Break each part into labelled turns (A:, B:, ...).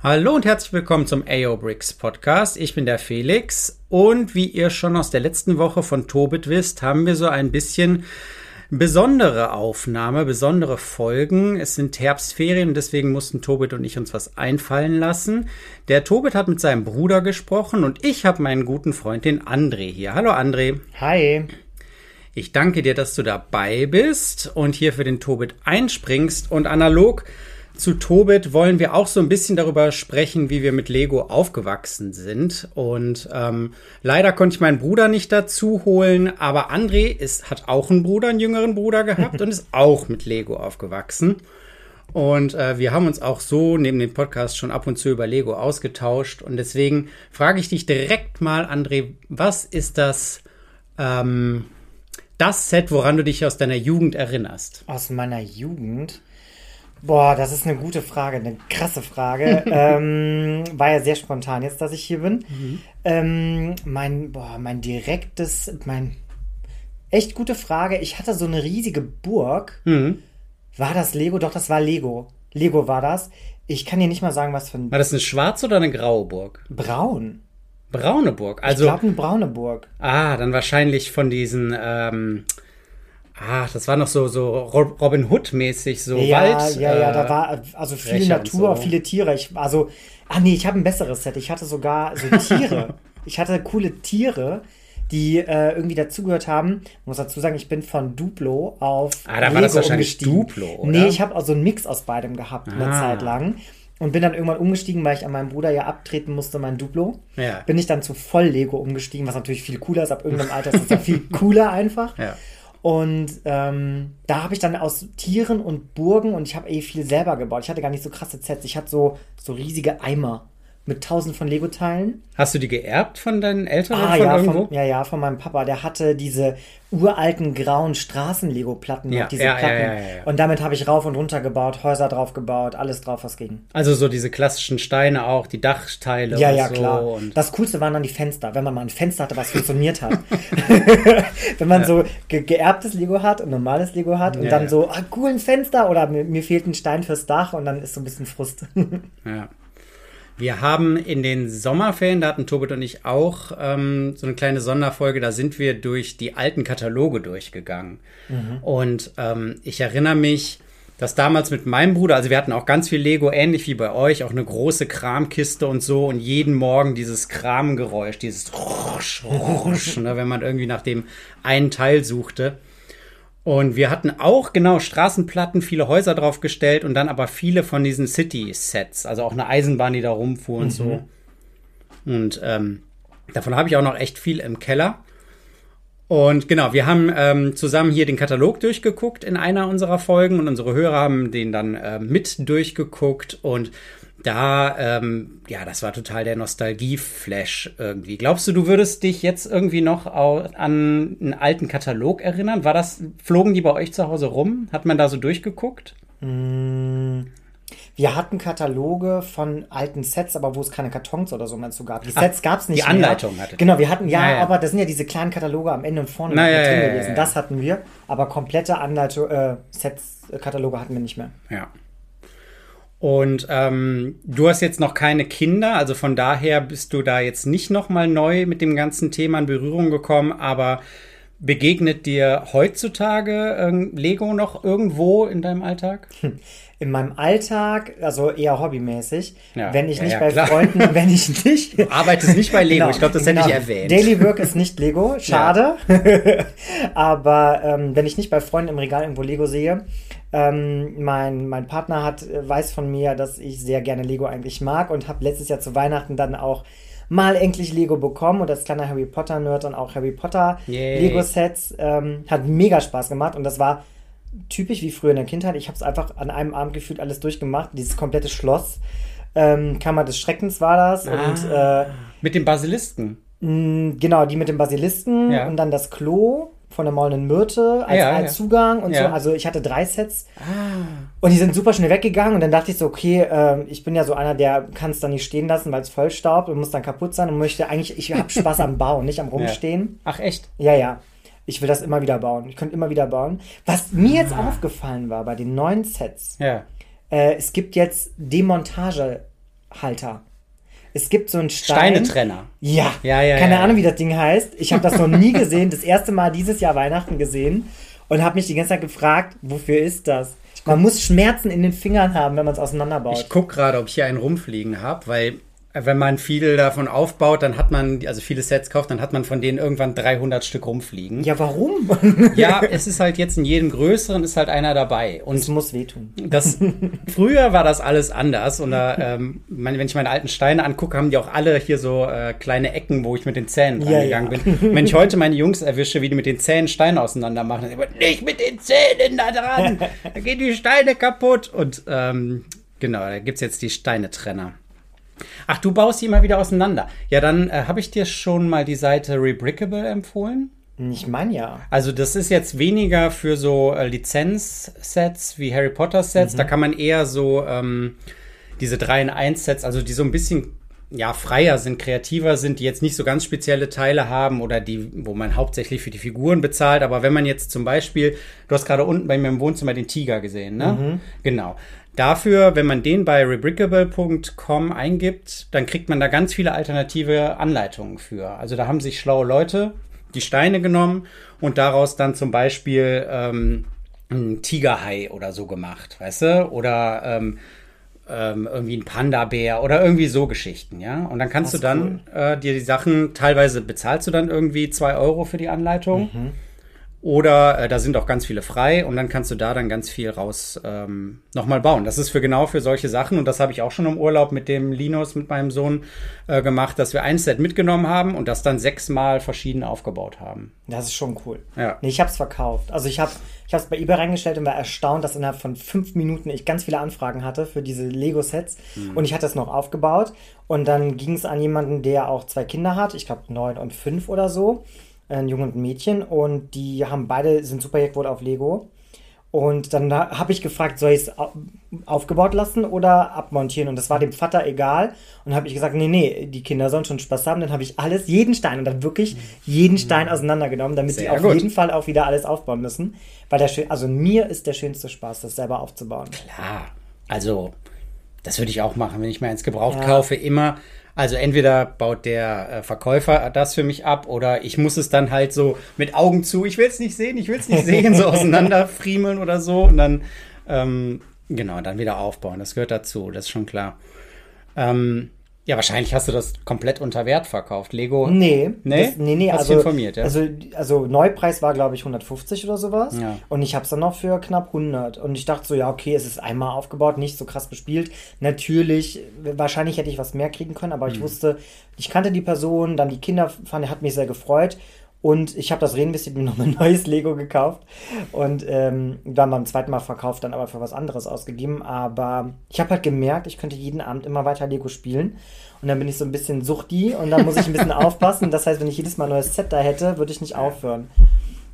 A: Hallo und herzlich willkommen zum AO Bricks Podcast. Ich bin der Felix und wie ihr schon aus der letzten Woche von Tobit wisst, haben wir so ein bisschen besondere Aufnahme, besondere Folgen. Es sind Herbstferien und deswegen mussten Tobit und ich uns was einfallen lassen. Der Tobit hat mit seinem Bruder gesprochen und ich habe meinen guten Freund, den André hier. Hallo André.
B: Hi.
A: Ich danke dir, dass du dabei bist und hier für den Tobit einspringst und analog zu Tobit wollen wir auch so ein bisschen darüber sprechen, wie wir mit Lego aufgewachsen sind. Und ähm, leider konnte ich meinen Bruder nicht dazu holen, aber André ist, hat auch einen Bruder, einen jüngeren Bruder gehabt und ist auch mit Lego aufgewachsen. Und äh, wir haben uns auch so neben dem Podcast schon ab und zu über Lego ausgetauscht. Und deswegen frage ich dich direkt mal, André, was ist das, ähm, das Set, woran du dich aus deiner Jugend erinnerst?
B: Aus meiner Jugend? Boah, das ist eine gute Frage, eine krasse Frage. ähm, war ja sehr spontan jetzt, dass ich hier bin. Mhm. Ähm, mein, boah, mein direktes, mein echt gute Frage. Ich hatte so eine riesige Burg. Mhm. War das Lego? Doch, das war Lego. Lego war das. Ich kann dir nicht mal sagen, was für ein.
A: War das eine schwarze oder eine graue Burg?
B: Braun.
A: Braune Burg. Also.
B: Ich glaube, eine braune Burg.
A: Ah, dann wahrscheinlich von diesen. Ähm Ah, das war noch so, so Robin Hood-mäßig, so
B: ja,
A: Wald.
B: Ja, ja, da war also viel Natur, so. viele Tiere. Ich, also, ah nee, ich habe ein besseres Set. Ich hatte sogar so Tiere. ich hatte coole Tiere, die äh, irgendwie dazugehört haben. Ich muss dazu sagen, ich bin von Duplo auf
A: Ah, da Lego war das wahrscheinlich Duplo, oder?
B: Nee, ich habe auch so einen Mix aus beidem gehabt, ah. eine Zeit lang. Und bin dann irgendwann umgestiegen, weil ich an meinem Bruder ja abtreten musste, mein Duplo.
A: Ja.
B: Bin ich dann zu Voll-Lego umgestiegen, was natürlich viel cooler ist. Ab irgendeinem Alter ist es ja viel cooler einfach.
A: Ja.
B: Und ähm, da habe ich dann aus Tieren und Burgen und ich habe eh viel selber gebaut. Ich hatte gar nicht so krasse Sets. Ich hatte so, so riesige Eimer mit tausend von Lego-Teilen.
A: Hast du die geerbt von deinen Eltern
B: ah,
A: von
B: ja,
A: irgendwo?
B: Von, ja, ja, von meinem Papa. Der hatte diese uralten grauen Straßen-Lego-Platten.
A: Ja,
B: diese
A: ja,
B: Platten.
A: Ja, ja, ja,
B: Und damit habe ich rauf und runter gebaut, Häuser drauf gebaut, alles drauf, was ging.
A: Also so diese klassischen Steine auch, die Dachteile
B: ja,
A: und
B: ja,
A: so.
B: klar.
A: Und
B: das Coolste waren dann die Fenster, wenn man mal ein Fenster hatte, was funktioniert hat. wenn man so ge geerbtes Lego hat und normales Lego hat und dann so, ah, cool, ein Fenster oder mir, mir fehlt ein Stein fürs Dach und dann ist so ein bisschen Frust.
A: Ja. Wir haben in den Sommerferien, da hatten Tobit und ich auch ähm, so eine kleine Sonderfolge, da sind wir durch die alten Kataloge durchgegangen. Und ähm, ich erinnere mich, dass damals mit meinem Bruder, also wir hatten auch ganz viel Lego, ähnlich wie bei euch, auch eine große Kramkiste und so und jeden Morgen dieses Kramgeräusch, dieses Rusch, Rusch, ne, wenn man irgendwie nach dem einen Teil suchte. Und wir hatten auch genau Straßenplatten, viele Häuser draufgestellt und dann aber viele von diesen City-Sets, also auch eine Eisenbahn, die da rumfuhr und so. Und ähm, davon habe ich auch noch echt viel im Keller. Und genau, wir haben ähm, zusammen hier den Katalog durchgeguckt in einer unserer Folgen und unsere Hörer haben den dann äh, mit durchgeguckt und da, ähm, ja, das war total der Nostalgie-Flash irgendwie. Glaubst du, du würdest dich jetzt irgendwie noch an einen alten Katalog erinnern? War das, flogen die bei euch zu Hause rum? Hat man da so durchgeguckt?
B: Wir hatten Kataloge von alten Sets, aber wo es keine Kartons oder so mehr zu gab. Die Sets gab es nicht
A: die Anleitung
B: mehr.
A: hattet ihr.
B: Genau, wir hatten, ja,
A: Ja, ja.
B: aber das sind ja diese kleinen Kataloge am Ende und vorne
A: Na,
B: mit
A: ja,
B: drin
A: ja,
B: gewesen.
A: ja.
B: Das hatten wir, aber komplette Anleitung, äh, Sets, äh, Kataloge hatten wir nicht mehr.
A: Ja. Und ähm, du hast jetzt noch keine Kinder, also von daher bist du da jetzt nicht noch mal neu mit dem ganzen Thema in Berührung gekommen, aber begegnet dir heutzutage ähm, Lego noch irgendwo in deinem Alltag?
B: In meinem Alltag, also eher hobbymäßig,
A: Ja,
B: wenn ich
A: ja,
B: nicht
A: ja,
B: bei
A: klar.
B: Freunden, wenn ich nicht.
A: Du arbeitest nicht bei Lego,
B: Genau,
A: ich glaube, das hätte
B: genau.
A: ich erwähnt.
B: Daily Work ist nicht Lego, schade. Aber ähm, wenn ich nicht bei Freunden im Regal irgendwo Lego sehe, ähm, mein, mein Partner hat, äh, weiß von mir, dass ich sehr gerne Lego eigentlich mag und habe letztes Jahr zu Weihnachten dann auch mal endlich Lego bekommen und als kleiner Harry Potter Nerd dann auch Harry Potter
A: Yay.
B: Lego Sets ähm, hat mega Spaß gemacht und das war typisch wie früher in der Kindheit. Ich habe es einfach an einem Abend gefühlt alles durchgemacht. Dieses komplette Schloss. Ähm, Kammer des Schreckens war das und äh,
A: Mit dem Basilisken.
B: mh, genau, die mit dem Basilisken
A: Ja.
B: und dann das Klo von der maulenden Myrte als,
A: Ja,
B: als
A: ja.
B: Zugang und
A: Ja.
B: so. Also ich hatte drei Sets und die sind super schnell weggegangen und dann dachte ich so, okay, ähm, ich bin ja so einer, der kann es dann nicht stehen lassen, weil es vollstaubt und muss dann kaputt sein und möchte eigentlich, ich habe Spaß am Bauen, nicht am Rumstehen.
A: Ach echt?
B: Ja, ja. Ich will das immer wieder bauen. Ich könnte immer wieder bauen. Was mir jetzt aufgefallen war bei den neuen Sets,
A: Ja.
B: äh, es gibt jetzt Demontage Steinhalter. Es gibt so einen Stein.
A: Steinetrenner.
B: Ja.
A: Ja, ja,
B: Keine
A: ja,
B: Ahnung, wie das Ding heißt. Ich habe das noch nie gesehen. Das erste Mal dieses Jahr Weihnachten gesehen und habe mich die ganze Zeit gefragt, wofür ist das? Man muss Schmerzen in den Fingern haben, wenn man es auseinanderbaut.
A: Ich gucke gerade, ob ich hier einen rumfliegen habe, weil wenn man viel davon aufbaut, dann hat man, also viele Sets kauft, dann hat man von denen irgendwann 300 Stück rumfliegen.
B: ja, warum?
A: Ja, es ist halt jetzt in jedem größeren ist halt einer dabei. Und
B: Es muss wehtun.
A: Das, früher war das alles anders. Und da, ähm, wenn ich meine alten Steine angucke, haben die auch alle hier so äh, kleine Ecken, wo ich mit den Zähnen
B: Ja,
A: rangegangen
B: ja.
A: bin. Wenn ich heute meine Jungs erwische, wie die mit den Zähnen Steine auseinander machen, dann immer, nicht mit den Zähnen da dran, da gehen die Steine kaputt. Und ähm, genau, da gibt's jetzt die Steinetrenner. Ach, du baust die immer wieder auseinander. Ja, dann äh, habe ich dir schon mal die Seite Rebrickable empfohlen.
B: Ich meine ja.
A: Also das ist jetzt weniger für so äh, Lizenz-Sets wie Harry Potter-Sets. Da kann man eher so ähm, diese 3 in 1 Sets, also die so ein bisschen ja, freier sind, kreativer sind, die jetzt nicht so ganz spezielle Teile haben oder die, wo man hauptsächlich für die Figuren bezahlt. Aber wenn man jetzt zum Beispiel, du hast gerade unten bei mir im Wohnzimmer den Tiger gesehen, ne? Genau. Dafür, wenn man den bei rebrickable.com eingibt, dann kriegt man da ganz viele alternative Anleitungen für. Also da haben sich schlaue Leute die Steine genommen und daraus dann zum Beispiel ähm, ein Tigerhai oder so gemacht, weißt du? Oder ähm, ähm, irgendwie ein Panda-Bär oder irgendwie so Geschichten, ja. Und dann kannst
B: Das
A: du dann äh, dir die Sachen, teilweise bezahlst du dann irgendwie zwei Euro für die Anleitung. Oder äh, da sind auch ganz viele frei und dann kannst du da dann ganz viel raus ähm, nochmal bauen. Das ist für genau für solche Sachen und das habe ich auch schon im Urlaub mit dem Linus, mit meinem Sohn äh, gemacht, dass wir ein Set mitgenommen haben und das dann sechsmal verschieden aufgebaut haben.
B: Das ist schon cool.
A: Ja.
B: Nee, ich habe es verkauft. Also ich habe ich es bei eBay reingestellt und war erstaunt, dass innerhalb von fünf Minuten ich ganz viele Anfragen hatte für diese Lego-Sets. Und ich hatte es noch aufgebaut. Und dann ging es an jemanden, der auch zwei Kinder hat. Ich glaube neun und fünf oder so. Ein Junge und ein Mädchen. Und die haben beide, sind super wohl auf Lego. Und dann habe ich gefragt, soll ich es aufgebaut lassen oder abmontieren? Und das war dem Vater egal. Und habe ich gesagt, nee, nee, die Kinder sollen schon Spaß haben. Dann habe ich alles, jeden Stein und dann wirklich jeden Stein auseinandergenommen, damit sie
A: Sehr
B: auf
A: gut.
B: jeden Fall auch wieder alles aufbauen müssen. Weil der schön, also mir ist der schönste Spaß, das selber aufzubauen.
A: Klar, also das würde ich auch machen, wenn ich mir eins gebraucht
B: Ja.
A: kaufe, immer. Also entweder baut der äh, Verkäufer das für mich ab oder ich muss es dann halt so mit Augen zu, ich will es nicht sehen, ich will es nicht sehen, so auseinanderfriemeln oder so und dann ähm, genau, dann wieder aufbauen. Das gehört dazu, das ist schon klar. Ähm, ja, wahrscheinlich hast du das komplett unter Wert verkauft. Lego.
B: Nee,
A: Nee?
B: das, nee, nee,
A: Hast
B: also,
A: informiert, ja?
B: also, also Neupreis war, glaube ich, 150 oder sowas.
A: Ja.
B: Und ich habe es dann noch für knapp 100. Und ich dachte so, ja, okay, es ist einmal aufgebaut, nicht so krass bespielt. Natürlich, wahrscheinlich hätte ich was mehr kriegen können, aber
A: Hm.
B: ich wusste, ich kannte die Person, dann die Kinder fanden, hat mich sehr gefreut. Und ich habe das reinvestiert, mir noch ein neues Lego gekauft und ähm, dann beim zweiten Mal verkauft, dann aber für was anderes ausgegeben. Aber ich habe halt gemerkt, ich könnte jeden Abend immer weiter Lego spielen. Und dann bin ich so ein bisschen suchti und dann muss ich ein bisschen aufpassen. Das heißt, wenn ich jedes Mal ein neues Set da hätte, würde ich nicht aufhören.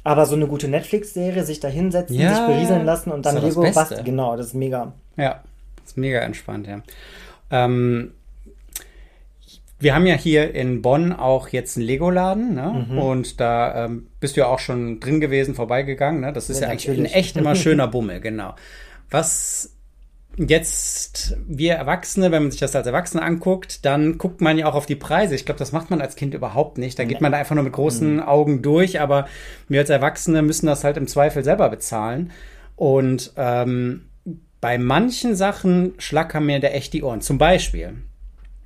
B: Aber so eine gute Netflix-Serie, sich da hinsetzen,
A: Ja,
B: sich berieseln lassen und dann
A: das
B: Lego basteln. Genau, das ist mega.
A: Ja, ist mega entspannt, ja. Ähm, wir haben ja hier in Bonn auch jetzt einen Lego-Laden, ne?
B: Mhm.
A: Und da ähm, bist du ja auch schon drin gewesen, vorbeigegangen, ne? Das ist ja,
B: Ja,
A: eigentlich ein echt immer schöner Bummel, genau. Was jetzt wir Erwachsene, wenn man sich das als Erwachsene anguckt, dann guckt man ja auch auf die Preise. Ich glaube, das macht man als Kind überhaupt nicht. Da geht man da einfach nur mit großen Augen durch, aber wir als Erwachsene müssen das halt im Zweifel selber bezahlen. Und ähm, bei manchen Sachen schlackern mir da echt die Ohren. Zum Beispiel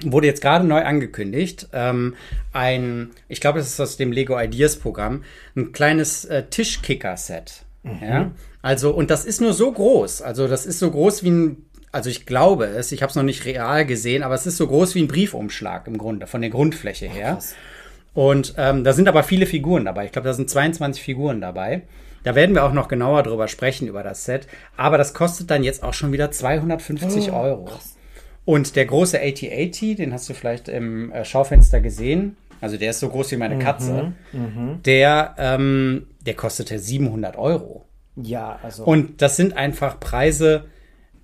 A: wurde jetzt gerade neu angekündigt, ähm, ein, ich glaube, das ist aus dem Lego Ideas Programm, ein kleines äh, Tischkicker-Set. Ja? Also, und das ist nur so groß. Also, das ist so groß wie ein, also ich glaube es, ich habe es noch nicht real gesehen, aber es ist so groß wie ein Briefumschlag im Grunde, von der Grundfläche her.
B: krass.
A: Und ähm, da sind aber viele Figuren dabei. Ich glaube, da sind 22 Figuren dabei. Da werden wir auch noch genauer drüber sprechen, über das Set. Aber das kostet dann jetzt auch schon wieder 250 Euro. Und der große AT-AT, den hast du vielleicht im äh, Schaufenster gesehen. Also der ist so groß wie meine Katze. Der, ähm, der kostete 700 Euro.
B: Ja, also.
A: Und das sind einfach Preise.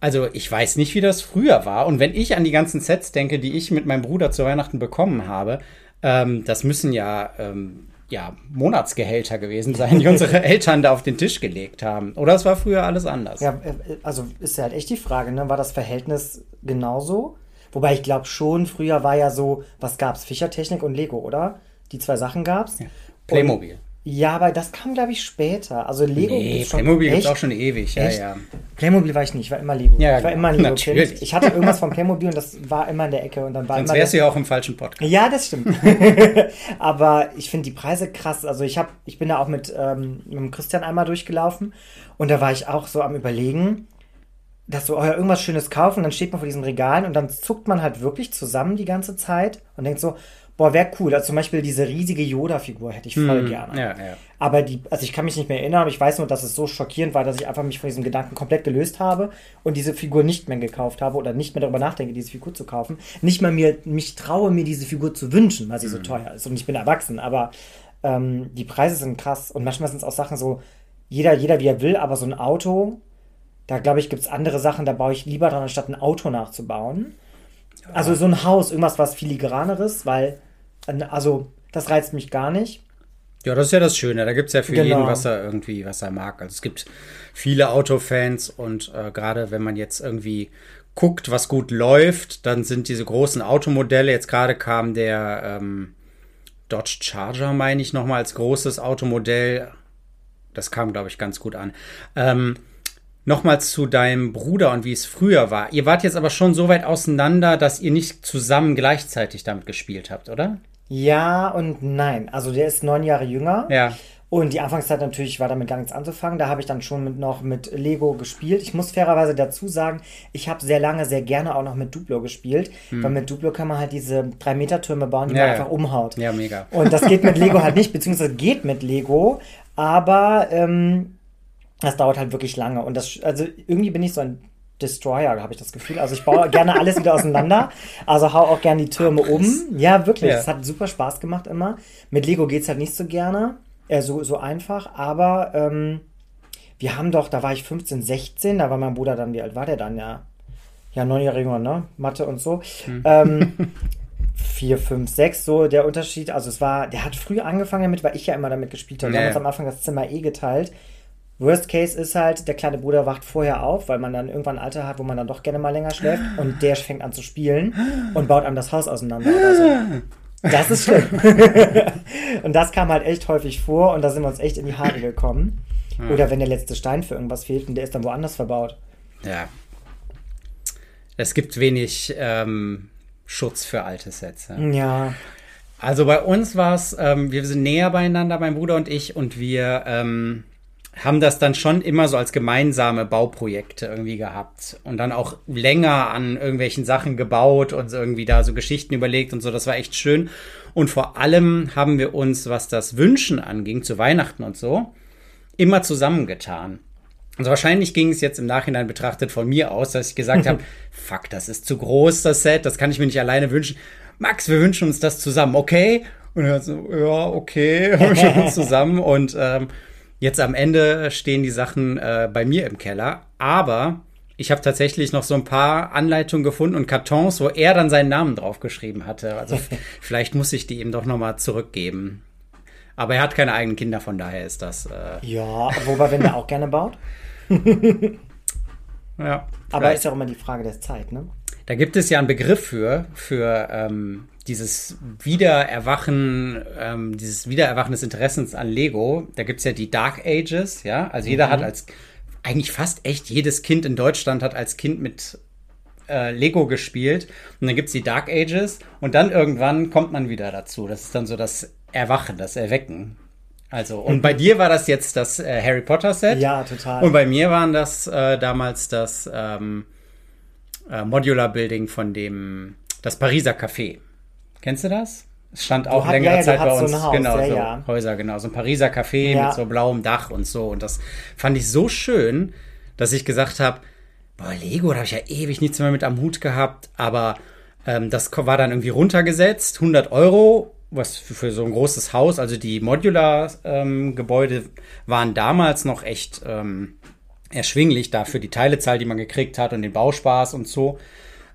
A: Also ich weiß nicht, wie das früher war. Und wenn ich an die ganzen Sets denke, die ich mit meinem Bruder zu Weihnachten bekommen habe, ähm, das müssen ja, ähm, ja Monatsgehälter gewesen sein, die unsere Eltern da auf den Tisch gelegt haben. Oder es war früher alles anders.
B: Ja, äh, also ist ja halt echt die Frage, ne? War das Verhältnis genauso? Wobei ich glaube schon, früher war ja so, was gab's? Fischertechnik und Lego, oder? Die zwei Sachen gab's. Ja.
A: Playmobil.
B: Ja, aber das kam, glaube ich, später. Also Lego
A: nee, Playmobil gibt auch schon ewig, ja, ja.
B: Playmobil war ich nicht, ich war immer Lego. Ja, ich war immer ein Lego-Kind. Ich hatte irgendwas von Playmobil und das war immer in der Ecke. Und dann war
A: Sonst wärst du ja auch im falschen Podcast.
B: Ja, das stimmt. aber ich finde die Preise krass. Also ich, hab, ich bin da auch mit, ähm, mit Christian einmal durchgelaufen und da war ich auch so am überlegen, dass so oh ja, irgendwas Schönes kaufen, dann steht man vor diesen Regalen und dann zuckt man halt wirklich zusammen die ganze Zeit und denkt so, boah, wäre cool. Also zum Beispiel diese riesige Yoda-Figur hätte ich voll hm, gerne. Ja, ja. Aber die, also ich kann mich nicht mehr erinnern, aber ich weiß nur, dass es so schockierend war, dass ich einfach mich von diesem Gedanken komplett gelöst habe und diese Figur nicht mehr gekauft habe oder nicht mehr darüber nachdenke, diese Figur zu kaufen. Nicht mal mir, mich traue, mir diese Figur zu wünschen, weil sie hm. so teuer ist. Und ich bin erwachsen, aber ähm, die Preise sind krass und manchmal sind es auch Sachen so, jeder, jeder wie er will, aber so ein Auto, da glaube ich, gibt es andere Sachen, da baue ich lieber dran, anstatt ein Auto nachzubauen. Also so ein Haus, irgendwas was filigraneres, weil, also das reizt mich gar nicht.
A: Ja, das ist ja das Schöne. Da gibt es ja für genau. jeden, was er irgendwie, was er mag. Also es gibt viele Autofans und äh, gerade wenn man jetzt irgendwie guckt, was gut läuft, dann sind diese großen Automodelle. Jetzt gerade kam der ähm, Dodge Charger, meine ich, nochmal als großes Automodell. Das kam, glaube ich, ganz gut an. Ähm, Nochmal zu deinem Bruder und wie es früher war. Ihr wart jetzt aber schon so weit auseinander, dass ihr nicht zusammen gleichzeitig damit gespielt habt, oder?
B: Ja und nein. Also der ist neun Jahre jünger.
A: Ja.
B: Und die Anfangszeit natürlich war damit gar nichts anzufangen. Da habe ich dann schon mit, noch mit Lego gespielt. Ich muss fairerweise dazu sagen, ich habe sehr lange, sehr gerne auch noch mit Duplo gespielt. Hm. Weil mit Duplo kann man halt diese 3-Meter-Türme bauen, die ja, man ja. einfach umhaut.
A: Ja, mega.
B: Und das geht mit Lego halt nicht, beziehungsweise geht mit Lego. Aber ähm, das dauert halt wirklich lange. Und das, also irgendwie bin ich so ein Destroyer, habe ich das Gefühl. Also ich baue gerne alles wieder auseinander. Also hau auch gerne die Türme Ach, um. Ja, wirklich. Es ja. hat super Spaß gemacht immer. Mit Lego geht es halt nicht so gerne. Äh, so, so einfach. Aber ähm, wir haben doch, da war ich 15, 16, da war mein Bruder dann, wie alt war der dann? Ja, ja neun Jahre jünger, ne? Mathe und so. Hm. Ähm, vier, fünf, sechs, so der Unterschied. Also es war, der hat früh angefangen damit, weil ich ja immer damit gespielt habe. Wir haben uns am Anfang das Zimmer eh geteilt. Worst Case ist halt, der kleine Bruder wacht vorher auf, weil man dann irgendwann ein Alter hat, wo man dann doch gerne mal länger schläft und der fängt an zu spielen und baut einem das Haus auseinander oder so. Das ist schlimm. und das kam halt echt häufig vor und da sind wir uns echt in die Haare gekommen. Oder wenn der letzte Stein für irgendwas fehlt und der ist dann woanders verbaut.
A: Ja. Es gibt wenig ähm, Schutz für alte.
B: Ja. ja.
A: Also bei uns war es, ähm, wir sind näher beieinander, mein Bruder und ich, und wir ähm, haben das dann schon immer so als gemeinsame Bauprojekte irgendwie gehabt und dann auch länger an irgendwelchen Sachen gebaut und irgendwie da so Geschichten überlegt und so. Das war echt schön. Und vor allem haben wir uns, was das Wünschen anging, zu Weihnachten und so, immer zusammengetan. Also wahrscheinlich ging es jetzt im Nachhinein betrachtet von mir aus, dass ich gesagt habe, fuck, das ist zu groß, das Set, das kann ich mir nicht alleine wünschen. Max, wir wünschen uns das zusammen, okay? Und er so, ja, okay, wünschen uns zusammen und ähm, Jetzt am Ende stehen die Sachen äh, bei mir im Keller, aber ich habe tatsächlich noch so ein paar Anleitungen gefunden und Kartons, wo er dann seinen Namen draufgeschrieben hatte. Also vielleicht muss ich die ihm doch nochmal zurückgeben. Aber er hat keine eigenen Kinder, von daher ist das. Äh
B: ja, wobei, wenn er auch gerne baut.
A: ja.
B: Aber ist ja auch immer die Frage der Zeit, ne?
A: Da gibt es ja einen Begriff für, für ähm, dieses Wiedererwachen, ähm, dieses Wiedererwachen des Interessens an Lego. Da gibt's ja die Dark Ages, ja. Also jeder mhm. hat als, eigentlich fast echt jedes Kind in Deutschland hat als Kind mit äh, Lego gespielt. Und dann gibt's die Dark Ages und dann irgendwann kommt man wieder dazu. Das ist dann so das Erwachen, das Erwecken. Also, und bei dir war das jetzt das äh, Harry Potter Set.
B: Ja, total.
A: Und bei mir waren das äh, damals das ähm, äh, Modular Building von dem, das Pariser Café. Kennst du das? Es stand auch längere ja, Zeit bei uns. So Haus, genau, ja, so ja. Häuser, genau. So ein Pariser Café mit so blauem Dach und so. Und das fand ich so schön, dass ich gesagt habe, boah, Lego, da habe ich ja ewig nichts mehr mit am Hut gehabt. Aber ähm, das war dann irgendwie runtergesetzt, 100 Euro, was für, für so ein großes Haus. Also die Modular-Gebäude ähm, waren damals noch echt ähm, erschwinglich dafür die Teilezahl, die man gekriegt hat und den Bauspaß und so.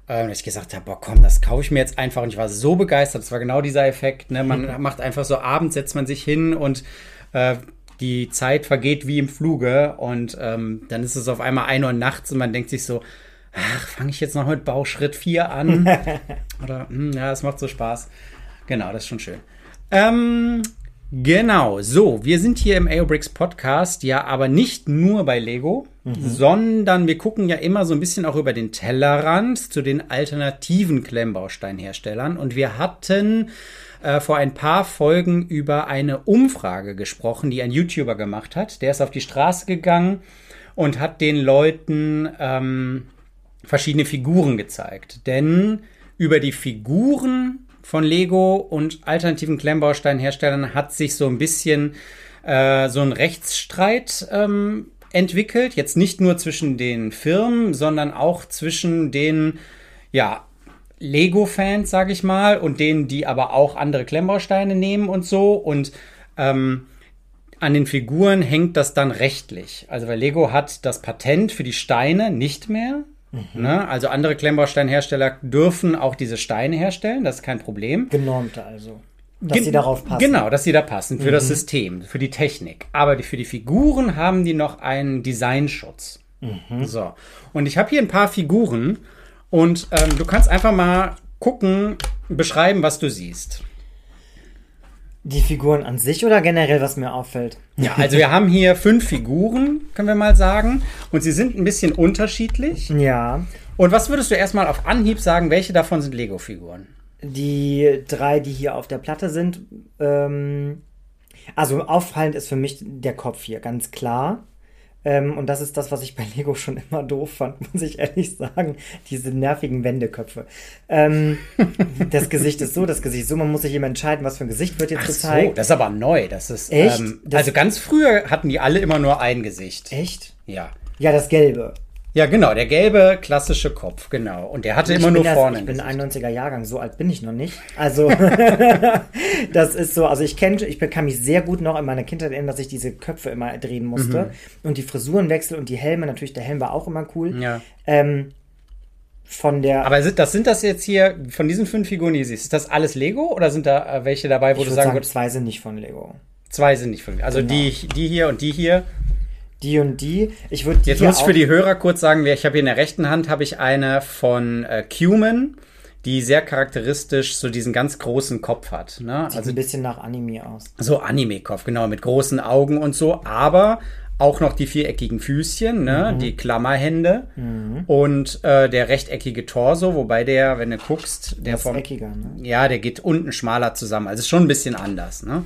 A: Ähm, dass ich gesagt habe, boah, komm, das kaufe ich mir jetzt einfach. Und ich war so begeistert. Das war genau dieser Effekt. Ne? Man mhm. macht einfach so abends, setzt man sich hin und äh, die Zeit vergeht wie im Fluge. Und ähm, dann ist es auf einmal ein Uhr nachts und man denkt sich so, ach, fange ich jetzt noch mit Bauschritt 4 an? Oder, hm, ja, es macht so Spaß. Genau, das ist schon schön. Ähm, genau, so, wir sind hier im AOBricks Podcast, ja, aber nicht nur bei Lego, mhm. sondern wir gucken ja immer so ein bisschen auch über den Tellerrand zu den alternativen Klemmbausteinherstellern. Und wir hatten äh, vor ein paar Folgen über eine Umfrage gesprochen, die ein YouTuber gemacht hat. Der ist auf die Straße gegangen und hat den Leuten ähm, verschiedene Figuren gezeigt. Denn über die Figuren von Lego und alternativen Klemmbausteinherstellern hat sich so ein bisschen äh, so ein Rechtsstreit ähm, entwickelt. Jetzt nicht nur zwischen den Firmen, sondern auch zwischen den ja, Lego-Fans, sage ich mal, und denen, die aber auch andere Klemmbausteine nehmen und so. Und ähm, an den Figuren hängt das dann rechtlich. Also weil Lego hat das Patent für die Steine nicht mehr. Mhm. Ne? Also andere Klemmbausteinhersteller dürfen auch diese Steine herstellen, das ist kein Problem.
B: Genormte also. Dass Gen sie darauf passen.
A: Genau, dass sie da passen für mhm. das System, für die Technik. Aber die, für die Figuren haben die noch einen Designschutz. Mhm. So. Und ich habe hier ein paar Figuren und ähm, du kannst einfach mal gucken, beschreiben, was du siehst.
B: Die Figuren an sich oder generell, was mir auffällt?
A: Ja, also wir haben hier fünf Figuren, können wir mal sagen. Und sie sind ein bisschen unterschiedlich.
B: Ja.
A: Und was würdest du erstmal auf Anhieb sagen, welche davon sind Lego-Figuren?
B: Die drei, die hier auf der Platte sind. Ähm, also auffallend ist für mich der Kopf hier, ganz klar. Ähm, und das ist das, was ich bei Lego schon immer doof fand, muss ich ehrlich sagen. Diese nervigen Wendeköpfe. Ähm, das Gesicht ist so, das Gesicht ist so. Man muss sich immer entscheiden, was für ein Gesicht wird jetzt
A: Ach
B: gezeigt.
A: So, das ist aber neu. Das ist,
B: Echt?
A: Ähm,
B: das
A: also ganz früher hatten die alle immer nur ein Gesicht.
B: Echt?
A: Ja.
B: Ja, das Gelbe.
A: Ja, genau, der gelbe klassische Kopf, genau. Und der hatte
B: ich
A: immer nur
B: das,
A: vorne.
B: Ich bin ein 91er Jahrgang, so alt bin ich noch nicht. Also, das ist so, also ich kenne, ich kann mich sehr gut noch in meiner Kindheit erinnern, dass ich diese Köpfe immer drehen musste. Mhm. Und die Frisurenwechsel und die Helme, natürlich, der Helm war auch immer cool.
A: Ja.
B: Ähm, von der.
A: Aber sind das, sind das jetzt hier, von diesen fünf Figuren, die siehst, ist das alles Lego oder sind da äh, welche dabei, wo
B: ich
A: du sagen
B: würdest? Zwei sind nicht von Lego.
A: Zwei sind nicht von Lego. Also
B: Genau.
A: die, die hier und die hier.
B: Die und die. Ich würde
A: Jetzt muss ich für die Hörer kurz sagen, ich habe hier in der rechten Hand habe ich eine von äh, Cuman, die sehr charakteristisch so diesen ganz großen Kopf hat. Ne?
B: Sieht
A: Also
B: ein bisschen nach Anime aus.
A: so Anime-Kopf, genau, mit großen Augen und so, aber auch noch die viereckigen Füßchen, ne?
B: Mhm.
A: die Klammerhände und äh, der rechteckige Torso, wobei der, wenn du guckst, der vom
B: eckiger, ne?
A: ja, der geht unten schmaler zusammen. Also ist schon ein bisschen anders. Ne?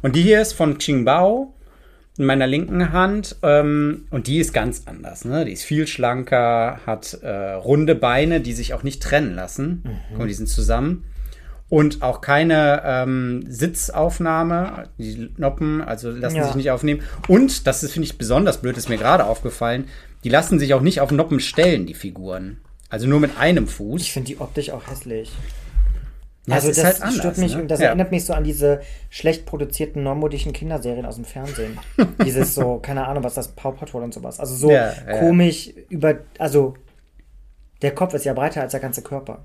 A: Und die hier ist von Qingbao in meiner linken Hand ähm, und die ist ganz anders. Ne? Die ist viel schlanker, hat äh, runde Beine, die sich auch nicht trennen lassen. Guck mal, die sind zusammen. Und auch keine ähm, Sitzaufnahme, die Noppen, also lassen
B: Ja.
A: sich nicht aufnehmen. Und, das ist, finde ich, besonders blöd, ist mir gerade aufgefallen, die lassen sich auch nicht auf Noppen stellen, die Figuren. Also nur mit einem Fuß.
B: Ich finde die optisch auch hässlich.
A: Ja,
B: also das
A: ist halt anders,
B: stört mich
A: ne?
B: das
A: Ja.
B: erinnert mich so an diese schlecht produzierten neumodischen Kinderserien aus dem Fernsehen. Dieses so, keine Ahnung, was das Paw Patrol und sowas. Also so
A: Ja,
B: komisch über, also der Kopf ist ja breiter als der ganze Körper.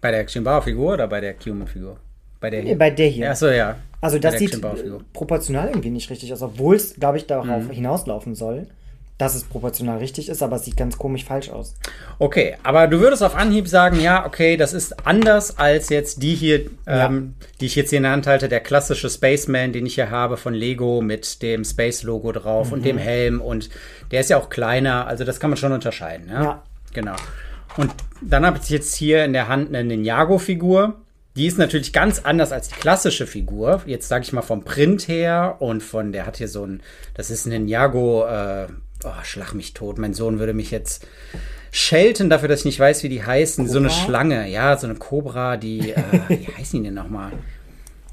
A: Bei der Ximbao-Figur oder bei der Cuman-Figur? Bei der
B: Nee, bei der hier.
A: Achso, ja.
B: Also das sieht proportional irgendwie nicht richtig aus, obwohl es, glaube ich, darauf
A: Mhm.
B: hinauslaufen soll, dass es proportional richtig ist, aber es sieht ganz komisch falsch aus.
A: Okay, aber du würdest auf Anhieb sagen, ja, okay, das ist anders als jetzt die hier, ähm, die ich jetzt hier in der Hand halte, der klassische Spaceman, den ich hier habe von Lego mit dem Space-Logo drauf und
B: Mhm.
A: dem Helm und der ist ja auch kleiner, also das kann man schon unterscheiden, ja?
B: Ja.
A: Genau. Und dann habe ich jetzt hier in der Hand eine Ninjago-Figur. Die ist natürlich ganz anders als die klassische Figur. Jetzt sage ich mal vom Print her und von, der hat hier so ein, das ist ein Ninjago, äh, oh, schlag mich tot. Mein Sohn würde mich jetzt schelten dafür, dass ich nicht weiß, wie die heißen. So eine
B: Cobra?
A: Schlange, ja, so eine Cobra, die, äh, wie heißen die denn nochmal?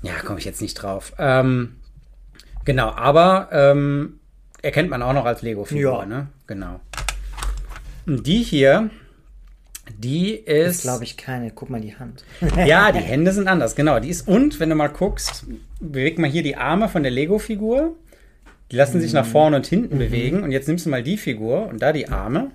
A: Ja, komme ich jetzt nicht drauf. Ähm, genau, aber ähm, erkennt man auch noch als Lego-Figur,
B: Ja.
A: ne? Genau. Und die hier, die
B: Ist,
A: ist.
B: glaube ich, keine. Guck mal die Hand.
A: Ja, die Hände sind anders, genau. Die ist, und wenn du mal guckst, bewegt mal hier die Arme von der Lego-Figur. Die lassen sich
B: Mhm.
A: nach vorne und hinten bewegen. Und jetzt nimmst du mal die Figur und da die Arme.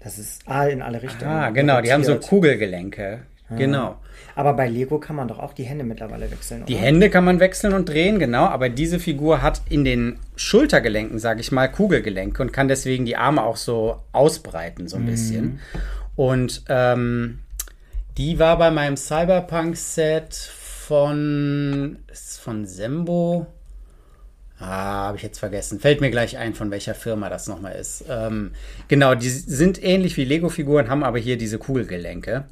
B: Das ist ah, in alle Richtungen.
A: Ah, genau, die haben so
B: rotiert.
A: Kugelgelenke. Genau.
B: Aber bei Lego kann man doch auch die Hände mittlerweile wechseln. Oder?
A: Die Hände kann man wechseln und drehen, genau, aber diese Figur hat in den Schultergelenken, sage ich mal, Kugelgelenke und kann deswegen die Arme auch so ausbreiten, so ein bisschen. Und ähm, die war bei meinem Cyberpunk-Set von, von Sembo. Ah, habe ich jetzt vergessen. Fällt mir gleich ein, von welcher Firma das nochmal ist. Ähm, genau, die sind ähnlich wie Lego-Figuren, haben aber hier diese Kugelgelenke.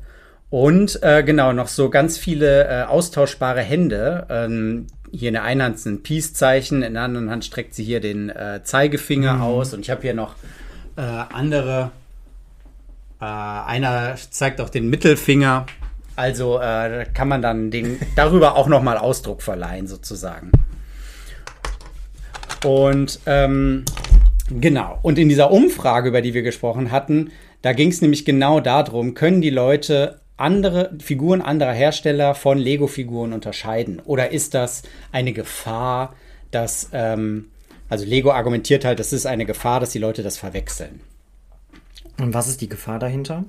A: Und äh, genau, noch so ganz viele äh, austauschbare Hände. Ähm, hier in der einen Hand ein Peace-Zeichen, in der anderen Hand streckt sie hier den äh, Zeigefinger aus. Und ich habe hier noch äh, andere. Äh, einer zeigt auch den Mittelfinger. Also äh, kann man dann den, darüber auch nochmal Ausdruck verleihen, sozusagen. Und ähm, genau, und in dieser Umfrage, über die wir gesprochen hatten, da ging es nämlich genau darum, können die Leute andere Figuren anderer Hersteller von Lego-Figuren unterscheiden? Oder ist das eine Gefahr, dass, ähm, also Lego argumentiert halt, das ist eine Gefahr, dass die Leute das verwechseln.
B: Und was ist die Gefahr dahinter?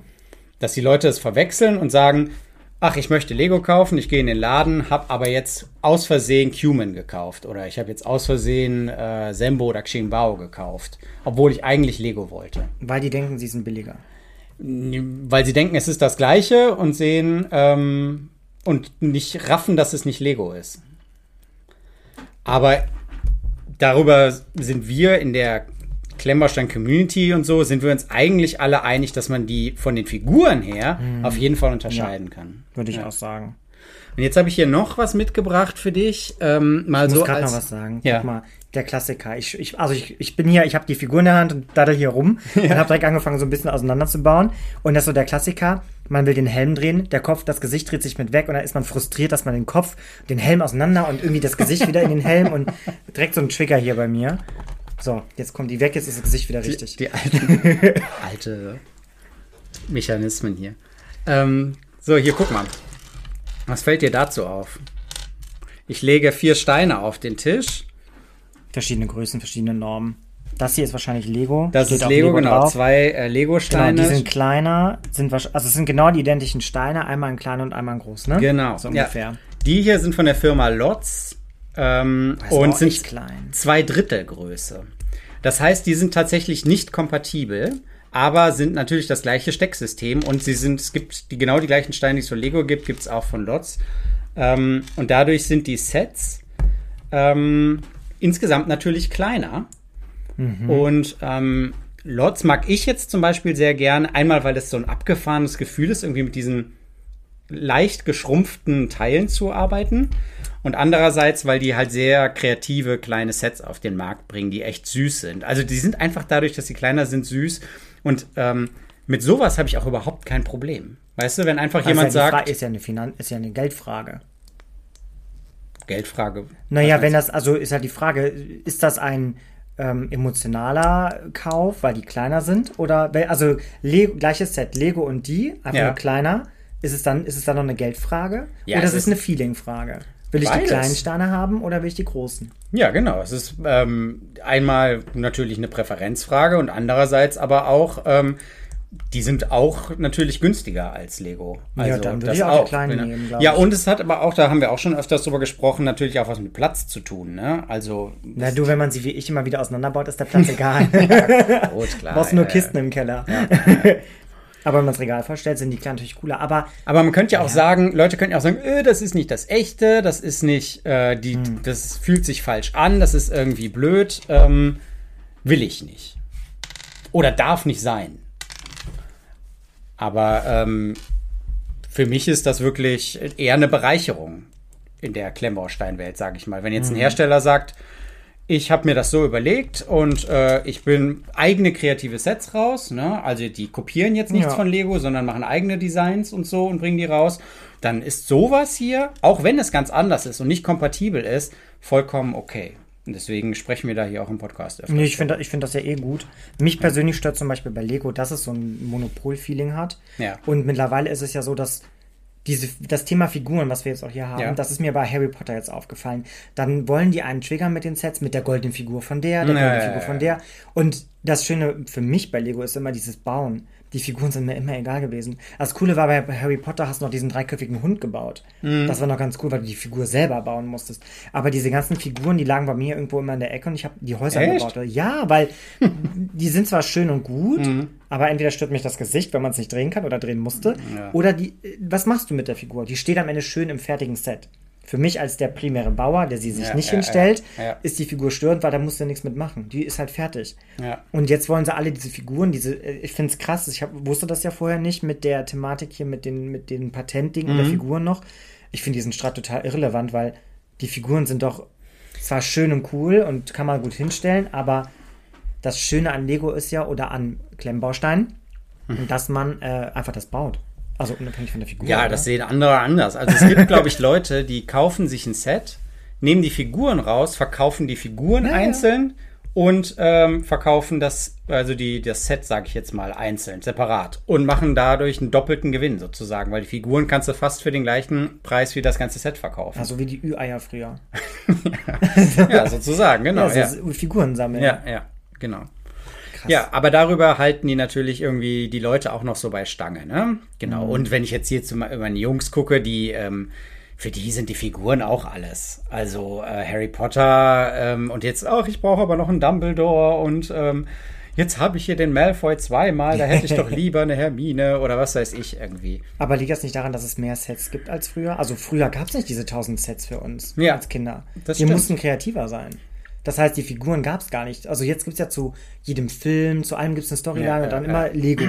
A: Dass die Leute es verwechseln und sagen, ach, ich möchte Lego kaufen, ich gehe in den Laden, habe aber jetzt aus Versehen Cuman gekauft oder ich habe jetzt aus Versehen äh, Sembo oder Xingbao gekauft, obwohl ich eigentlich Lego wollte.
B: Weil die denken, sie sind billiger.
A: Weil sie denken, es ist das gleiche und sehen ähm, und nicht raffen, dass es nicht Lego ist. Aber darüber sind wir in der Klemmbaustein Community und so, sind wir uns eigentlich alle einig, dass man die von den Figuren her auf jeden Fall unterscheiden kann.
B: Würde ich
A: Ja.
B: auch sagen.
A: Und jetzt habe ich hier noch was mitgebracht für dich. Ähm, mal
B: Ich
A: so
B: muss gerade noch was sagen.
A: Ja.
B: Guck mal, der Klassiker. Ich, ich, also ich, ich bin hier, ich habe die Figur in der Hand und daddel hier rum und habe direkt angefangen, so ein bisschen auseinanderzubauen. Und das ist so der Klassiker. Man will den Helm drehen, der Kopf, das Gesicht dreht sich mit weg und dann ist man frustriert, dass man den Kopf, den Helm auseinander und irgendwie das Gesicht wieder in den Helm und direkt so ein Trigger hier bei mir. So, jetzt kommt die weg, jetzt ist das Gesicht wieder richtig.
A: Die, die alten, alte Mechanismen hier. Ähm, so, hier guck mal. Was fällt dir dazu auf? Ich lege vier Steine auf den Tisch.
B: Verschiedene Größen, verschiedene Normen. Das hier ist wahrscheinlich Lego.
A: Das
B: Steht
A: ist
B: auf
A: Lego, genau.
B: drauf.
A: Zwei äh,
B: Genau,
A: Lego-Steine.
B: die sind kleiner, sind wahrscheinlich, also es sind genau die identischen Steine, einmal in klein und einmal in groß, ne?
A: Genau,
B: So
A: ja.
B: ungefähr.
A: Die hier sind von der Firma Lotz ähm,
B: Das
A: und sind zwei Drittel Größe. Das heißt, die sind tatsächlich nicht kompatibel, aber sind natürlich das gleiche Stecksystem und sie sind, es gibt die, genau die gleichen Steine, die es von Lego gibt, gibt es auch von Lotz. Ähm, und dadurch sind die Sets ähm, insgesamt natürlich kleiner. Und ähm, Lotz mag ich jetzt zum Beispiel sehr gern. Einmal, weil es so ein abgefahrenes Gefühl ist, irgendwie mit diesen leicht geschrumpften Teilen zu arbeiten. Und andererseits, weil die halt sehr kreative kleine Sets auf den Markt bringen, die echt süß sind. Also die sind einfach dadurch, dass sie kleiner sind, süß. Und ähm, mit sowas habe ich auch überhaupt kein Problem. Weißt du, wenn einfach
B: Also
A: jemand
B: ja,
A: sagt,
B: ist ja eine Finan ist ja eine Geldfrage.
A: Geldfrage.
B: Naja, wenn das, also ist halt die Frage, ist das ein ähm, emotionaler Kauf, weil die kleiner sind? Oder, also Lego, gleiches Set, Lego und die, einfach
A: Ja.
B: nur kleiner, ist es dann, ist es dann noch eine Geldfrage?
A: Ja,
B: oder ist es eine Feeling-Frage? Will ich
A: Beides.
B: die kleinen Steine haben oder will ich die großen?
A: Ja, genau. Es ist ähm, einmal natürlich eine Präferenzfrage und andererseits aber auch, ähm, die sind auch natürlich günstiger als Lego. Also
B: Ja, dann würde
A: das
B: ich auch die kleinen
A: genau.
B: nehmen,
A: Ja, und es hat aber auch, da haben wir auch schon öfters drüber gesprochen, natürlich auch was mit Platz zu tun. Ne? Also,
B: Na du, wenn man sie wie ich immer wieder auseinanderbaut, ist der Platz egal.
A: gut, klar.
B: brauchst nur
A: ja,
B: Kisten im Keller. Aber wenn man das Regal vorstellt, sind die kleinen natürlich cooler. Aber
A: Aber man könnte ja auch sagen, Leute könnten ja auch sagen, äh, das ist nicht das echte, das ist nicht, äh, die,
B: Hm.
A: das fühlt sich falsch an, das ist irgendwie blöd, ähm, will ich nicht. Oder darf nicht sein. Aber ähm, für mich ist das wirklich eher eine Bereicherung in der Klemmbausteinwelt, sage ich mal. Wenn
B: Hm.
A: jetzt ein Hersteller sagt, ich habe mir das so überlegt und äh, ich bin eigene kreative Sets raus. Ne? Also die kopieren jetzt nichts
B: Ja.
A: von Lego, sondern machen eigene Designs und so und bringen die raus. Dann ist sowas hier, auch wenn es ganz anders ist und nicht kompatibel ist, vollkommen okay. Und deswegen sprechen wir da hier auch im Podcast öfter.
B: Nee, ich finde ich find das ja eh gut. Mich persönlich stört zum Beispiel bei Lego, dass es so ein Monopol-Feeling hat.
A: Ja.
B: Und mittlerweile ist es ja so, dass diese, das Thema Figuren, was wir jetzt auch hier haben,
A: Ja.
B: das ist mir bei Harry Potter jetzt aufgefallen. Dann wollen die einen triggern mit den Sets, mit der goldenen Figur von der, der
A: Ja,
B: goldenen Figur von der. Und das Schöne für mich bei Lego ist immer dieses Bauen. Die Figuren sind mir immer egal gewesen. Das Coole war, bei Harry Potter hast du noch diesen dreiköpfigen Hund gebaut.
A: Mhm.
B: Das war noch ganz cool, weil du die Figur selber bauen musstest. Aber diese ganzen Figuren, die lagen bei mir irgendwo immer in der Ecke und ich habe die Häuser
A: Echt?
B: gebaut. Ja, weil die sind zwar schön und gut,
A: Mhm.
B: aber entweder stört mich das Gesicht, wenn man es nicht drehen kann oder drehen musste.
A: Ja.
B: Oder die, was machst du mit der Figur? Die steht am Ende schön im fertigen Set. Für mich als der primäre Bauer, der sie sich
A: Ja,
B: nicht
A: ja,
B: hinstellt,
A: ja,
B: ist die Figur störend, weil da musst du nichts mitmachen. Die ist halt fertig. Und jetzt wollen sie alle diese Figuren, diese, äh, ich finde es krass, ich hab, wusste das ja vorher nicht mit der Thematik hier, mit den, mit den Patentdingen
A: Mhm.
B: der Figuren noch. Ich finde diesen Strat total irrelevant, weil die Figuren sind doch zwar schön und cool und kann man gut hinstellen, aber das Schöne an Lego ist ja, oder an Klemmbausteinen,
A: Mhm.
B: dass man äh, einfach das baut. Also unabhängig von der Figur.
A: Ja,
B: oder?
A: das sehen andere anders. Also es gibt, glaube ich, Leute, die kaufen sich ein Set, nehmen die Figuren raus, verkaufen die Figuren
B: Ja, ja.
A: einzeln und ähm, verkaufen das, also die, das Set, sage ich jetzt mal, einzeln, separat und machen dadurch einen doppelten Gewinn sozusagen, weil die Figuren kannst du fast für den gleichen Preis wie das ganze Set verkaufen.
B: Also wie die Ü-Eier früher.
A: ja, sozusagen, genau.
B: ja,
A: Ja,
B: so Figuren sammeln.
A: ja, ja, genau.
B: Krass.
A: Ja, aber darüber halten die natürlich irgendwie die Leute auch noch so bei Stange, ne?
B: Mhm.
A: Genau. Und wenn ich jetzt hier zu me- meinen Jungs gucke, die, ähm, für die sind die Figuren auch alles. Also äh, Harry Potter ähm, und jetzt, ach, ich brauche aber noch einen Dumbledore und ähm, jetzt habe ich hier den Malfoy zweimal, da hätte ich doch lieber eine Hermine oder was weiß ich irgendwie.
B: Aber liegt das nicht daran, dass es mehr Sets gibt als früher? Also früher gab es nicht diese 1000 Sets für uns
A: Ja,
B: als Kinder. Wir
A: stimmt.
B: mussten kreativer sein. Das heißt, die Figuren gab es gar nicht. Also jetzt gibt es ja zu jedem Film, zu allem gibt es eine Storyline
A: Ja,
B: und dann
A: ja,
B: immer Lego.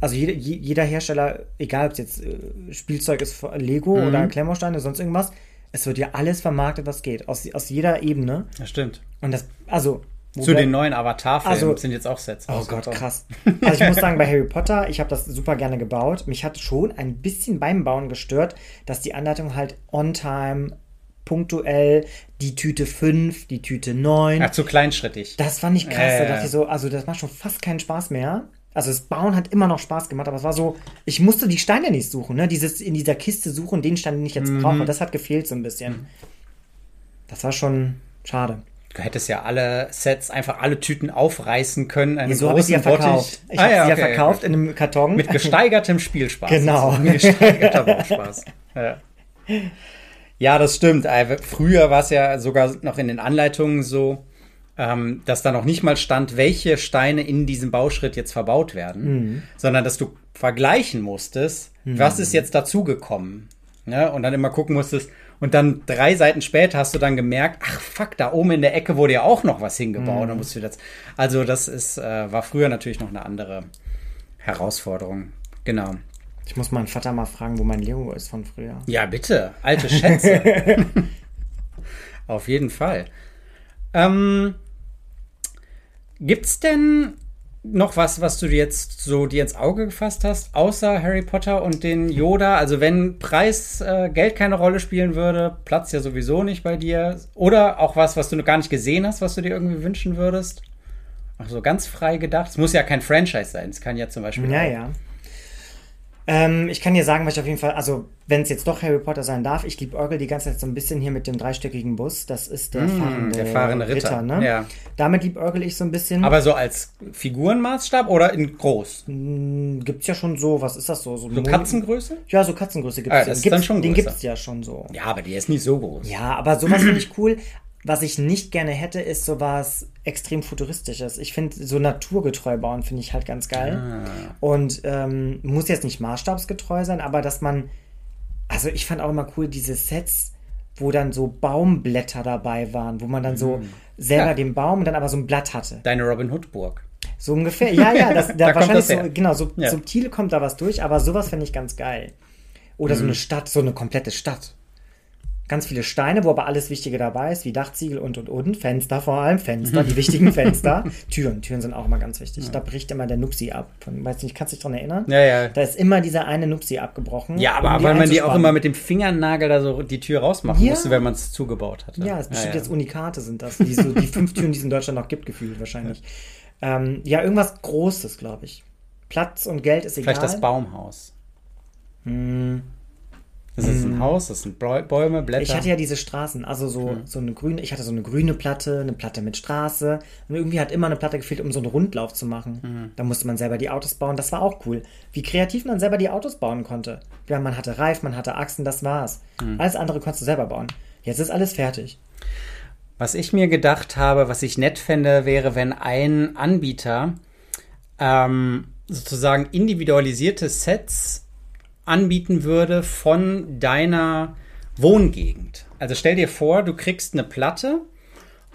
B: Also jede, je- jeder Hersteller, egal ob es jetzt äh, Spielzeug ist, Lego
A: Mhm.
B: oder Klemmbausteine oder sonst irgendwas, es wird ja alles vermarktet, was geht. Aus, aus jeder Ebene.
A: Das stimmt.
B: Und das, also. wo
A: Zu
B: wir-
A: den neuen Avatar-Filmen
B: Also-
A: sind jetzt auch Sets.
B: Oh Gott, krass. Also ich muss sagen, bei Harry Potter, ich habe das super gerne gebaut. Mich hat schon ein bisschen beim Bauen gestört, dass die Anleitung halt on time, punktuell, die Tüte 5, die Tüte 9.
A: Ja, zu kleinschrittig.
B: Das fand ich krass.
A: Ja, ja,
B: Da
A: ja.
B: dachte ich so, also das macht schon fast keinen Spaß mehr. Also das Bauen hat immer noch Spaß gemacht, aber es war so, ich musste die Steine nicht suchen, ne? Dieses in dieser Kiste suchen, den Stein, den ich jetzt
A: Mhm.
B: brauche, das hat gefehlt so ein bisschen. Das war schon schade.
A: Du hättest ja alle Sets, einfach alle Tüten aufreißen können. Einen
B: So habe ich sie ja
A: Bottich.
B: verkauft. Ich
A: Ah,
B: habe
A: ja,
B: sie ja
A: okay,
B: verkauft
A: okay.
B: in einem Karton.
A: Mit gesteigertem Spielspaß.
B: Genau.
A: Mit gesteigerter Bauspaß. Ja. Ja, das stimmt. Äh, Früher war es ja sogar noch in den Anleitungen so, ähm, dass da noch nicht mal stand, welche Steine in diesem Bauschritt jetzt verbaut werden,
B: Mhm.
A: sondern dass du vergleichen musstest, was ist jetzt dazugekommen. Ne? Und dann immer gucken musstest. Und dann drei Seiten später hast du dann gemerkt, ach fuck, da oben in der Ecke wurde ja auch noch was hingebaut. Dann musst du das, also das ist, äh, war früher natürlich noch eine andere Herausforderung. Genau.
B: Ich muss meinen Vater mal fragen, wo mein Lego ist von früher.
A: Ja, bitte. Alte Schätze. Auf jeden Fall. Ähm, gibt's denn noch was, was du dir jetzt so dir ins Auge gefasst hast, außer Harry Potter und den Yoda? Also wenn Preis, äh, Geld keine Rolle spielen würde, Platz ja sowieso nicht bei dir. Oder auch was, was du noch gar nicht gesehen hast, was du dir irgendwie wünschen würdest? Ach so, ganz frei gedacht. Es muss ja kein Franchise sein. Es kann ja zum Beispiel.
B: Ja,
A: auch-
B: ja. Ähm, ich kann dir sagen, was ich auf jeden Fall, also wenn es jetzt doch Harry Potter sein darf, ich liebe Orgel die ganze Zeit so ein bisschen hier mit dem dreistöckigen Bus. Das ist der,
A: Mm,
B: fahrende,
A: der fahrende Ritter,
B: ne?
A: ja.
B: Damit lieb Orgel ich so ein bisschen.
A: Aber so als Figurenmaßstab oder in groß?
B: gibt's ja schon so, was ist das so? So,
A: So Katzengröße?
B: Ja, so Katzengröße gibt's.
A: Ah, das ist
B: gibt's,
A: dann schon
B: den
A: größer.
B: gibt's ja schon so.
A: Ja, aber die ist nicht so groß.
B: Ja, aber sowas finde ich cool. Was ich nicht gerne hätte, ist sowas extrem futuristisches. Ich finde so naturgetreu bauen finde ich halt ganz geil.
A: Ah.
B: Und ähm, muss jetzt nicht maßstabsgetreu sein, aber dass man, also ich fand auch immer cool diese Sets, wo dann so Baumblätter dabei waren, wo man dann so selber
A: Mhm. Ja.
B: den Baum und dann aber so ein Blatt hatte.
A: Deine Robin Hood Burg.
B: So ungefähr. Ja, ja, das, da,
A: Da kommt
B: wahrscheinlich
A: das
B: so, genau, so
A: Ja.
B: subtil kommt da was durch, aber sowas finde ich ganz geil. Oder
A: Mhm.
B: so eine Stadt, so eine komplette Stadt. Ganz viele Steine, wo aber alles Wichtige dabei ist, wie Dachziegel und und und. Fenster vor allem, Fenster, die wichtigen Fenster. Türen, Türen sind auch immer ganz wichtig. Da bricht immer der Nupsi ab. Von, weiß nicht, kannst du dich dran erinnern?
A: Ja, ja.
B: Da ist immer dieser eine Nupsi abgebrochen.
A: Ja, aber
B: um
A: weil man die auch immer mit dem Fingernagel da so die Tür rausmachen
B: Ja.
A: musste, wenn man es zugebaut hatte.
B: Ja, es bestimmt
A: ja.
B: jetzt Unikate sind das. Die, so, die fünf Türen, die es in Deutschland noch gibt, gefühlt wahrscheinlich. Ja, ähm, ja irgendwas Großes, glaube ich. Platz und Geld ist egal.
A: Vielleicht das Baumhaus.
B: Hm.
A: Das ist ein Haus, das sind Bäume, Blätter.
B: Ich hatte ja diese Straßen, also so, mhm. so eine grüne, ich hatte so eine grüne Platte, eine Platte mit Straße. Und irgendwie hat immer eine Platte gefehlt, um so einen Rundlauf zu machen. Mhm. Da musste man selber die Autos bauen. Das war auch cool. Wie kreativ man selber die Autos bauen konnte. Ja, man hatte Reif, man hatte Achsen, das war's. Mhm. Alles andere konntest du selber bauen. Jetzt ist alles fertig.
A: Was ich mir gedacht habe, was ich nett fände, wäre, wenn ein Anbieter ähm, sozusagen individualisierte Sets anbieten würde von deiner Wohngegend. Also stell dir vor, du kriegst eine Platte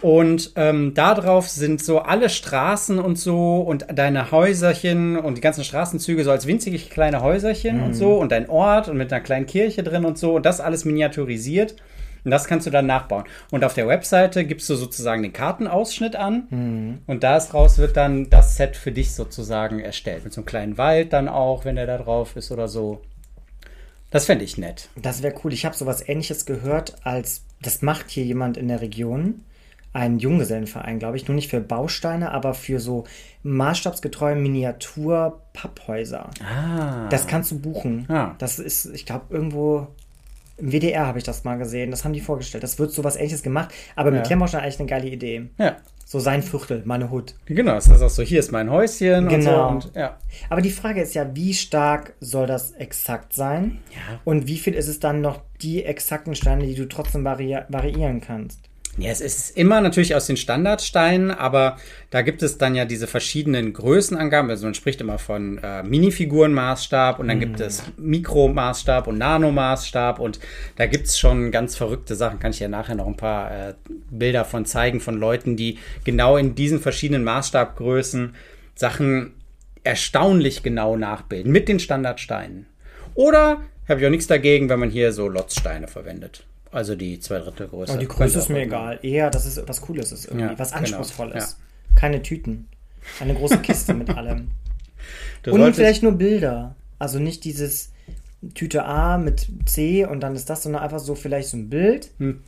A: und ähm, darauf sind so alle Straßen und so und deine Häuserchen und die ganzen Straßenzüge so als winzige kleine Häuserchen mhm. und so und dein Ort und mit einer kleinen Kirche drin und so und das alles miniaturisiert. Und das kannst du dann nachbauen. Und auf der Webseite gibst du sozusagen den Kartenausschnitt an mhm. und daraus wird dann das Set für dich sozusagen erstellt. Mit so einem kleinen Wald dann auch, wenn der da drauf ist oder so. Das fände ich nett.
B: Das wäre cool. Ich habe sowas ähnliches gehört, als das macht hier jemand in der Region. Ein Junggesellenverein, glaube ich. Nur nicht für Bausteine, aber für so maßstabsgetreue Miniatur-Papphäuser. Ah. Das kannst du buchen. Ah. Das ist, ich glaube, irgendwo im WDR habe ich das mal gesehen. Das haben die vorgestellt. Das wird so was ähnliches gemacht. Aber mit ja. Klemmbaustein eigentlich eine geile Idee. Ja. So sein Viertel, meine Hut.
A: Genau, das heißt auch so, hier ist mein Häuschen genau. und so. Und, ja.
B: Aber die Frage ist ja, wie stark soll das exakt sein? Ja. Und wie viel ist es dann noch die exakten Steine, die du trotzdem vari variieren kannst?
A: Ja, es ist immer natürlich aus den Standardsteinen, aber da gibt es dann ja diese verschiedenen Größenangaben. Also man spricht immer von äh, Minifigurenmaßstab und dann mhm. gibt es Mikromaßstab und Nanomaßstab und da gibt es schon ganz verrückte Sachen. Kann ich ja nachher noch ein paar äh, Bilder von zeigen von Leuten, die genau in diesen verschiedenen Maßstabgrößen Sachen erstaunlich genau nachbilden mit den Standardsteinen. Oder habe ich auch nichts dagegen, wenn man hier so Lotzsteine verwendet. Also die zwei Drittel Größe.
B: Oh, die Größe ist mir egal. Eher, dass es was Cooles ist irgendwie, ja, was genau. Anspruchsvolles. Ja. Keine Tüten. Eine große Kiste mit allem. Du und vielleicht nur Bilder. Also nicht dieses Tüte A mit C und dann ist das, sondern einfach so vielleicht so ein Bild hm.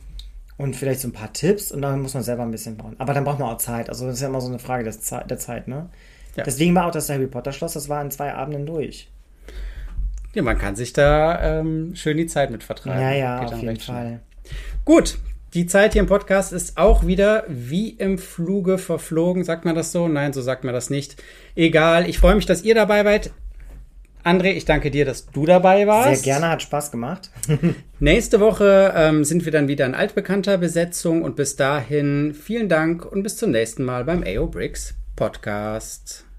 B: und vielleicht so ein paar Tipps und dann muss man selber ein bisschen bauen. Aber dann braucht man auch Zeit. Also das ist ja immer so eine Frage der Zeit, der Zeit ne? Ja. Deswegen war auch das Harry Potter Schloss, das war in zwei Abenden durch.
A: Ja, man kann sich da ähm, schön die Zeit mit vertreiben.
B: Ja, ja, Geht auf jeden Fall.
A: Gut, die Zeit hier im Podcast ist auch wieder wie im Fluge verflogen. Sagt man das so? Nein, so sagt man das nicht. Egal, ich freue mich, dass ihr dabei seid. André, ich danke dir, dass du dabei warst.
B: Sehr gerne, hat Spaß gemacht.
A: Nächste Woche ähm, sind wir dann wieder in altbekannter Besetzung und bis dahin vielen Dank und bis zum nächsten Mal beim AO Bricks Podcast.